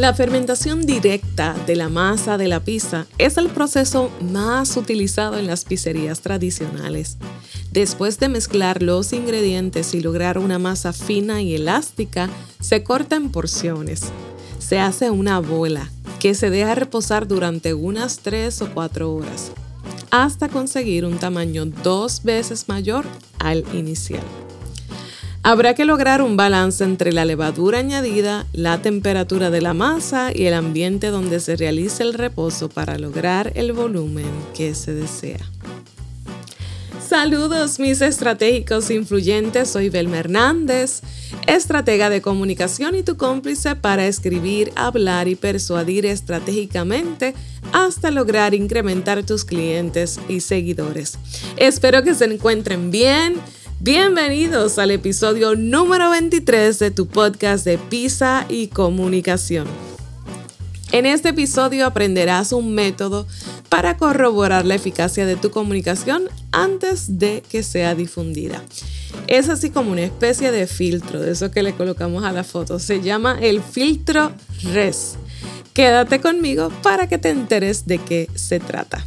La fermentación directa de la masa de la pizza es el proceso más utilizado en las pizzerías tradicionales. Después de mezclar los ingredientes y lograr una masa fina y elástica, se corta en porciones. Se hace una bola que se deja reposar durante unas 3 o 4 horas, hasta conseguir un tamaño dos veces mayor al inicial. Habrá que lograr un balance entre la levadura añadida, la temperatura de la masa y el ambiente donde se realice el reposo para lograr el volumen que se desea. Saludos mis estratégicos influyentes, soy Belma Hernández, estratega de comunicación y tu cómplice para escribir, hablar y persuadir estratégicamente hasta lograr incrementar tus clientes y seguidores. Espero que se encuentren bien Bienvenidos al episodio número 23 de tu podcast de Pisa y Comunicación. En este episodio aprenderás un método para corroborar la eficacia de tu comunicación antes de que sea difundida. Es así como una especie de filtro, de eso que le colocamos a la foto. Se llama el filtro RES. Quédate conmigo para que te enteres de qué se trata.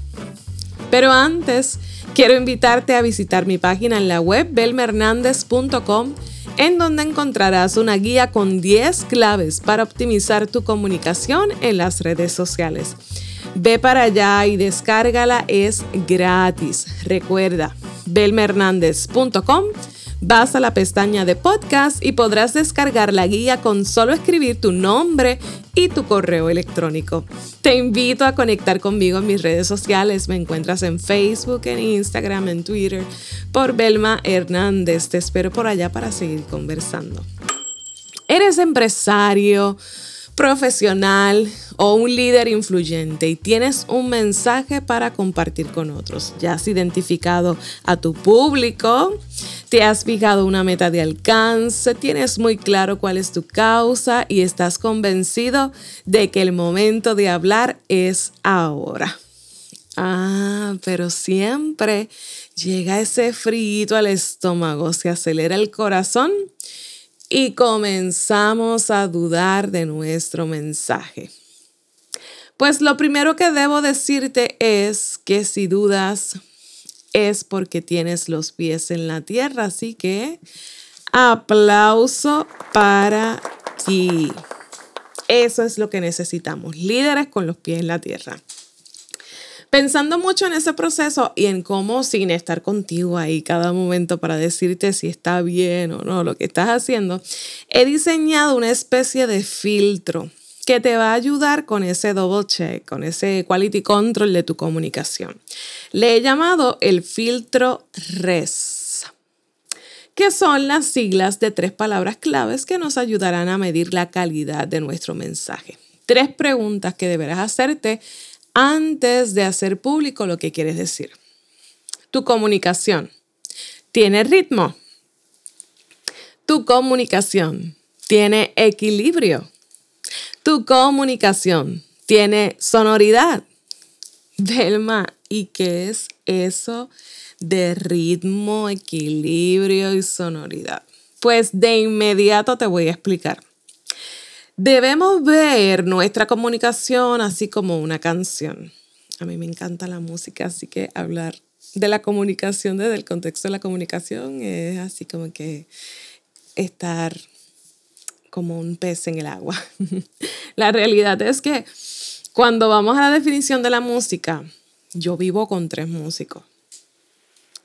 Pero antes, quiero invitarte a visitar mi página en la web belmernandez.com en donde encontrarás una guía con 10 claves para optimizar tu comunicación en las redes sociales. Ve para allá y descárgala, es gratis. Recuerda, belmernandez.com Vas a la pestaña de podcast y podrás descargar la guía con solo escribir tu nombre y tu correo electrónico. Te invito a conectar conmigo en mis redes sociales. Me encuentras en Facebook, en Instagram, en Twitter por Belma Hernández. Te espero por allá para seguir conversando. ¿Eres empresario? profesional o un líder influyente y tienes un mensaje para compartir con otros. Ya has identificado a tu público, te has fijado una meta de alcance, tienes muy claro cuál es tu causa y estás convencido de que el momento de hablar es ahora. Ah, pero siempre llega ese frío al estómago, se acelera el corazón y comenzamos a dudar de nuestro mensaje. Pues lo primero que debo decirte es que si dudas es porque tienes los pies en la tierra, así que aplauso para ti. Eso es lo que necesitamos, líderes con los pies en la tierra. Pensando mucho en ese proceso y en cómo sin estar contigo ahí cada momento para decirte si está bien o no lo que estás haciendo, he diseñado una especie de filtro que te va a ayudar con ese double check, con ese quality control de tu comunicación. Le he llamado el filtro RES, que son las siglas de tres palabras claves que nos ayudarán a medir la calidad de nuestro mensaje. Tres preguntas que deberás hacerte antes de hacer público lo que quieres decir. Tu comunicación tiene ritmo. Tu comunicación tiene equilibrio. Tu comunicación tiene sonoridad. Delma, ¿y qué es eso de ritmo, equilibrio y sonoridad? Pues de inmediato te voy a explicar. Debemos ver nuestra comunicación así como una canción. A mí me encanta la música, así que hablar de la comunicación desde el contexto de la comunicación es así como que estar como un pez en el agua. la realidad es que cuando vamos a la definición de la música, yo vivo con tres músicos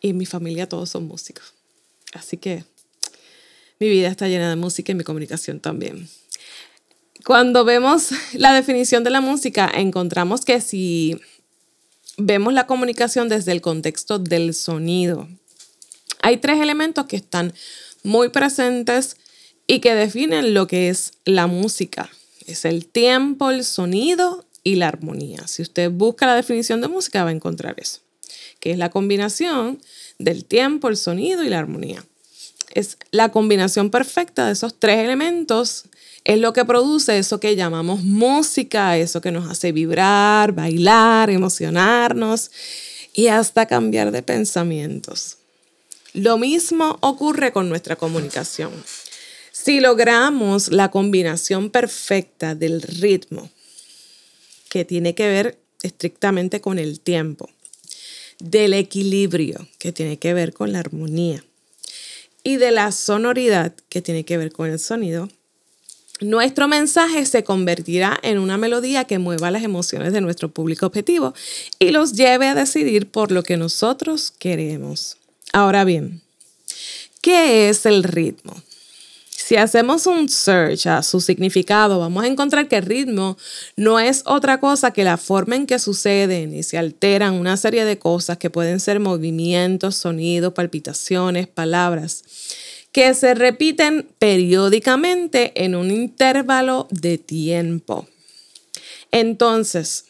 y mi familia todos son músicos. Así que mi vida está llena de música y mi comunicación también. Cuando vemos la definición de la música, encontramos que si vemos la comunicación desde el contexto del sonido, hay tres elementos que están muy presentes y que definen lo que es la música. Es el tiempo, el sonido y la armonía. Si usted busca la definición de música va a encontrar eso, que es la combinación del tiempo, el sonido y la armonía. Es la combinación perfecta de esos tres elementos es lo que produce eso que llamamos música, eso que nos hace vibrar, bailar, emocionarnos y hasta cambiar de pensamientos. Lo mismo ocurre con nuestra comunicación. Si logramos la combinación perfecta del ritmo, que tiene que ver estrictamente con el tiempo, del equilibrio, que tiene que ver con la armonía, y de la sonoridad, que tiene que ver con el sonido, nuestro mensaje se convertirá en una melodía que mueva las emociones de nuestro público objetivo y los lleve a decidir por lo que nosotros queremos. Ahora bien, ¿qué es el ritmo? Si hacemos un search a su significado, vamos a encontrar que el ritmo no es otra cosa que la forma en que suceden y se alteran una serie de cosas que pueden ser movimientos, sonidos, palpitaciones, palabras, que se repiten periódicamente en un intervalo de tiempo. Entonces,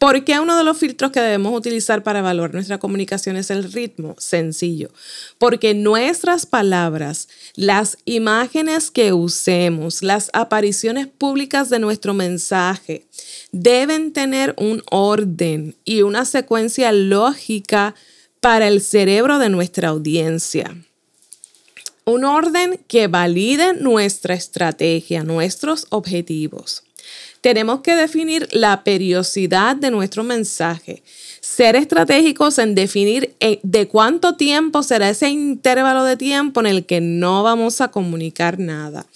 ¿Por qué uno de los filtros que debemos utilizar para evaluar nuestra comunicación es el ritmo? Sencillo. Porque nuestras palabras, las imágenes que usemos, las apariciones públicas de nuestro mensaje deben tener un orden y una secuencia lógica para el cerebro de nuestra audiencia. Un orden que valide nuestra estrategia, nuestros objetivos tenemos que definir la periodicidad de nuestro mensaje, ser estratégicos en definir eh, de cuánto tiempo será ese intervalo de tiempo en el que no vamos a comunicar nada.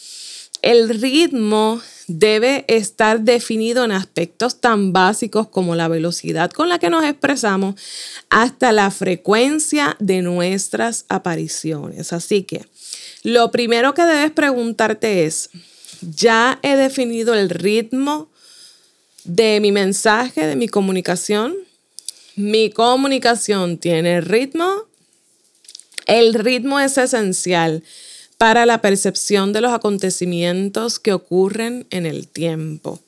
El ritmo debe estar definido en aspectos tan básicos como la velocidad con la que nos expresamos hasta la frecuencia de nuestras apariciones. Así que lo primero que debes preguntarte es, ya he definido el ritmo de mi mensaje, de mi comunicación. Mi comunicación tiene ritmo. El ritmo es esencial para la percepción de los acontecimientos que ocurren en el tiempo.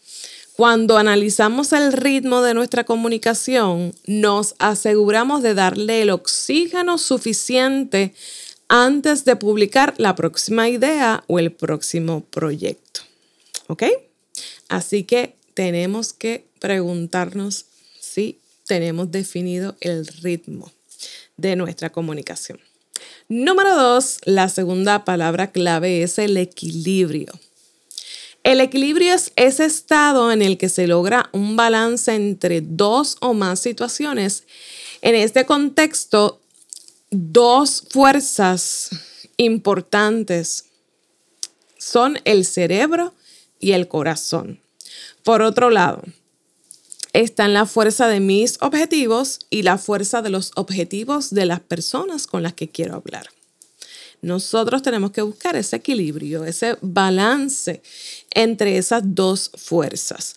Cuando analizamos el ritmo de nuestra comunicación, nos aseguramos de darle el oxígeno suficiente antes de publicar la próxima idea o el próximo proyecto. ¿Ok? Así que tenemos que preguntarnos si tenemos definido el ritmo de nuestra comunicación. Número dos, la segunda palabra clave es el equilibrio. El equilibrio es ese estado en el que se logra un balance entre dos o más situaciones. En este contexto, dos fuerzas importantes son el cerebro y el corazón. Por otro lado, están la fuerza de mis objetivos y la fuerza de los objetivos de las personas con las que quiero hablar. Nosotros tenemos que buscar ese equilibrio, ese balance entre esas dos fuerzas.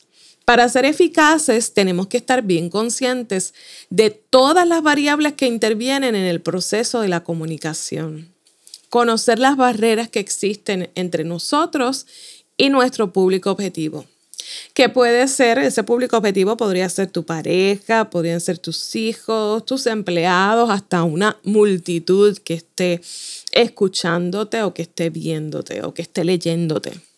Para ser eficaces tenemos que estar bien conscientes de todas las variables que intervienen en el proceso de la comunicación. Conocer las barreras que existen entre nosotros y nuestro público objetivo. Que puede ser, ese público objetivo podría ser tu pareja, podrían ser tus hijos, tus empleados, hasta una multitud que esté escuchándote o que esté viéndote o que esté leyéndote.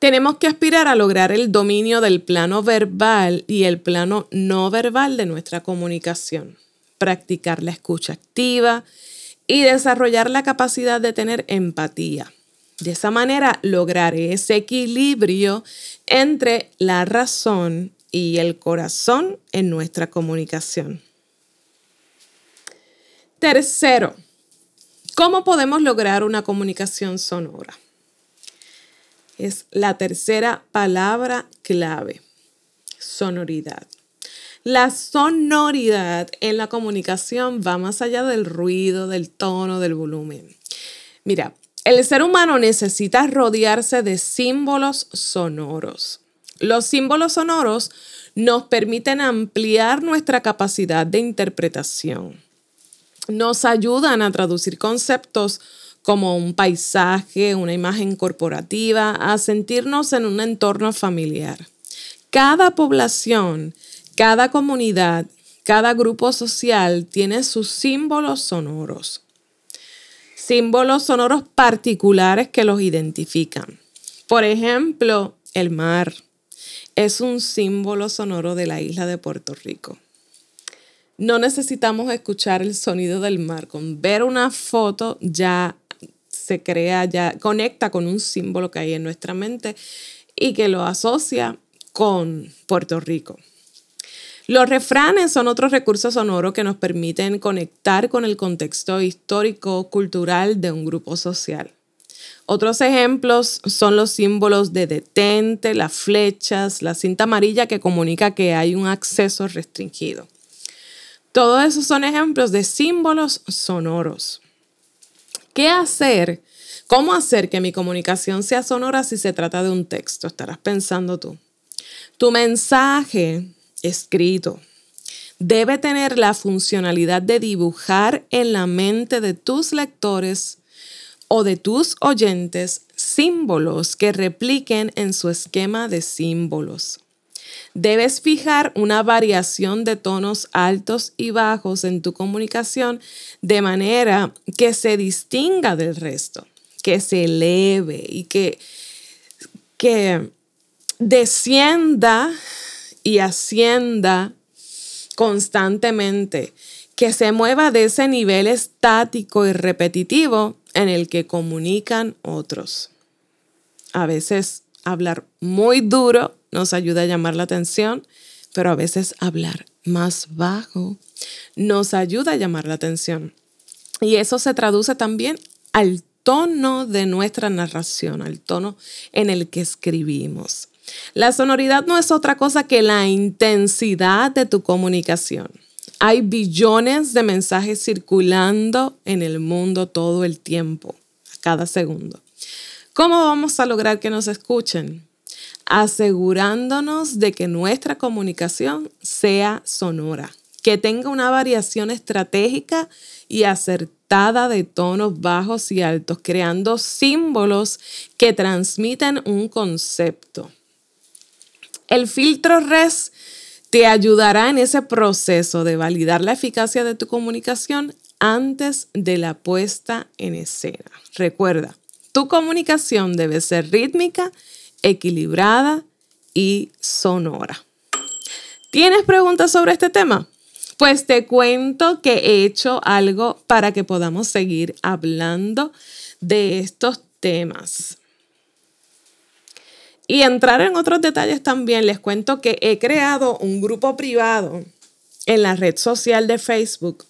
Tenemos que aspirar a lograr el dominio del plano verbal y el plano no verbal de nuestra comunicación, practicar la escucha activa y desarrollar la capacidad de tener empatía. De esa manera lograr ese equilibrio entre la razón y el corazón en nuestra comunicación. Tercero, ¿cómo podemos lograr una comunicación sonora? Es la tercera palabra clave, sonoridad. La sonoridad en la comunicación va más allá del ruido, del tono, del volumen. Mira, el ser humano necesita rodearse de símbolos sonoros. Los símbolos sonoros nos permiten ampliar nuestra capacidad de interpretación. Nos ayudan a traducir conceptos como un paisaje, una imagen corporativa, a sentirnos en un entorno familiar. Cada población, cada comunidad, cada grupo social tiene sus símbolos sonoros. Símbolos sonoros particulares que los identifican. Por ejemplo, el mar es un símbolo sonoro de la isla de Puerto Rico. No necesitamos escuchar el sonido del mar. Con ver una foto ya se crea, ya conecta con un símbolo que hay en nuestra mente y que lo asocia con Puerto Rico. Los refranes son otros recursos sonoros que nos permiten conectar con el contexto histórico, cultural de un grupo social. Otros ejemplos son los símbolos de detente, las flechas, la cinta amarilla que comunica que hay un acceso restringido. Todos esos son ejemplos de símbolos sonoros. ¿Qué hacer? ¿Cómo hacer que mi comunicación sea sonora si se trata de un texto? Estarás pensando tú. Tu mensaje escrito debe tener la funcionalidad de dibujar en la mente de tus lectores o de tus oyentes símbolos que repliquen en su esquema de símbolos. Debes fijar una variación de tonos altos y bajos en tu comunicación de manera que se distinga del resto, que se eleve y que, que descienda y ascienda constantemente, que se mueva de ese nivel estático y repetitivo en el que comunican otros. A veces hablar muy duro nos ayuda a llamar la atención, pero a veces hablar más bajo nos ayuda a llamar la atención. Y eso se traduce también al tono de nuestra narración, al tono en el que escribimos. La sonoridad no es otra cosa que la intensidad de tu comunicación. Hay billones de mensajes circulando en el mundo todo el tiempo, cada segundo. ¿Cómo vamos a lograr que nos escuchen? Asegurándonos de que nuestra comunicación sea sonora, que tenga una variación estratégica y acertada de tonos bajos y altos, creando símbolos que transmiten un concepto. El filtro RES te ayudará en ese proceso de validar la eficacia de tu comunicación antes de la puesta en escena. Recuerda, tu comunicación debe ser rítmica, equilibrada y sonora. ¿Tienes preguntas sobre este tema? Pues te cuento que he hecho algo para que podamos seguir hablando de estos temas. Y entrar en otros detalles también, les cuento que he creado un grupo privado en la red social de Facebook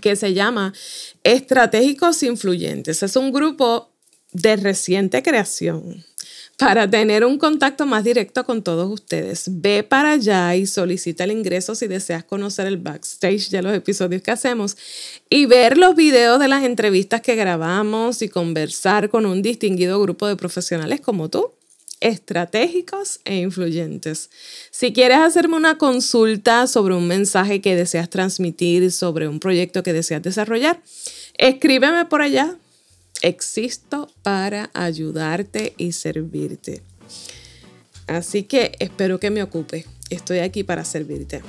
que se llama Estratégicos Influyentes. Es un grupo de reciente creación para tener un contacto más directo con todos ustedes. Ve para allá y solicita el ingreso si deseas conocer el backstage de los episodios que hacemos y ver los videos de las entrevistas que grabamos y conversar con un distinguido grupo de profesionales como tú estratégicos e influyentes. Si quieres hacerme una consulta sobre un mensaje que deseas transmitir, sobre un proyecto que deseas desarrollar, escríbeme por allá. Existo para ayudarte y servirte. Así que espero que me ocupe. Estoy aquí para servirte.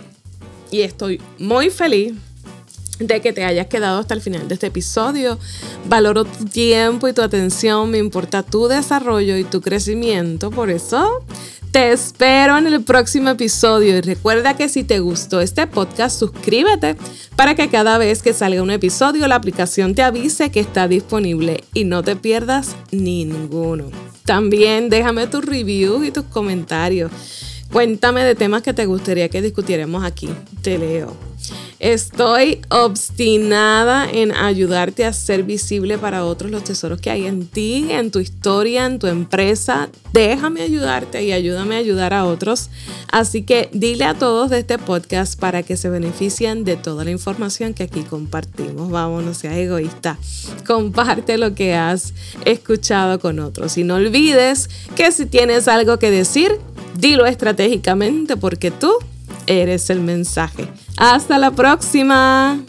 Y estoy muy feliz de que te hayas quedado hasta el final de este episodio. Valoro tu tiempo y tu atención, me importa tu desarrollo y tu crecimiento, por eso te espero en el próximo episodio y recuerda que si te gustó este podcast, suscríbete para que cada vez que salga un episodio la aplicación te avise que está disponible y no te pierdas ninguno. También déjame tu review y tus comentarios. Cuéntame de temas que te gustaría que discutiéramos aquí. Te leo. Estoy obstinada en ayudarte a ser visible para otros los tesoros que hay en ti, en tu historia, en tu empresa. Déjame ayudarte y ayúdame a ayudar a otros. Así que dile a todos de este podcast para que se beneficien de toda la información que aquí compartimos. Vamos, no seas egoísta. Comparte lo que has escuchado con otros. Y no olvides que si tienes algo que decir, dilo estratégicamente porque tú eres el mensaje. Hasta la próxima.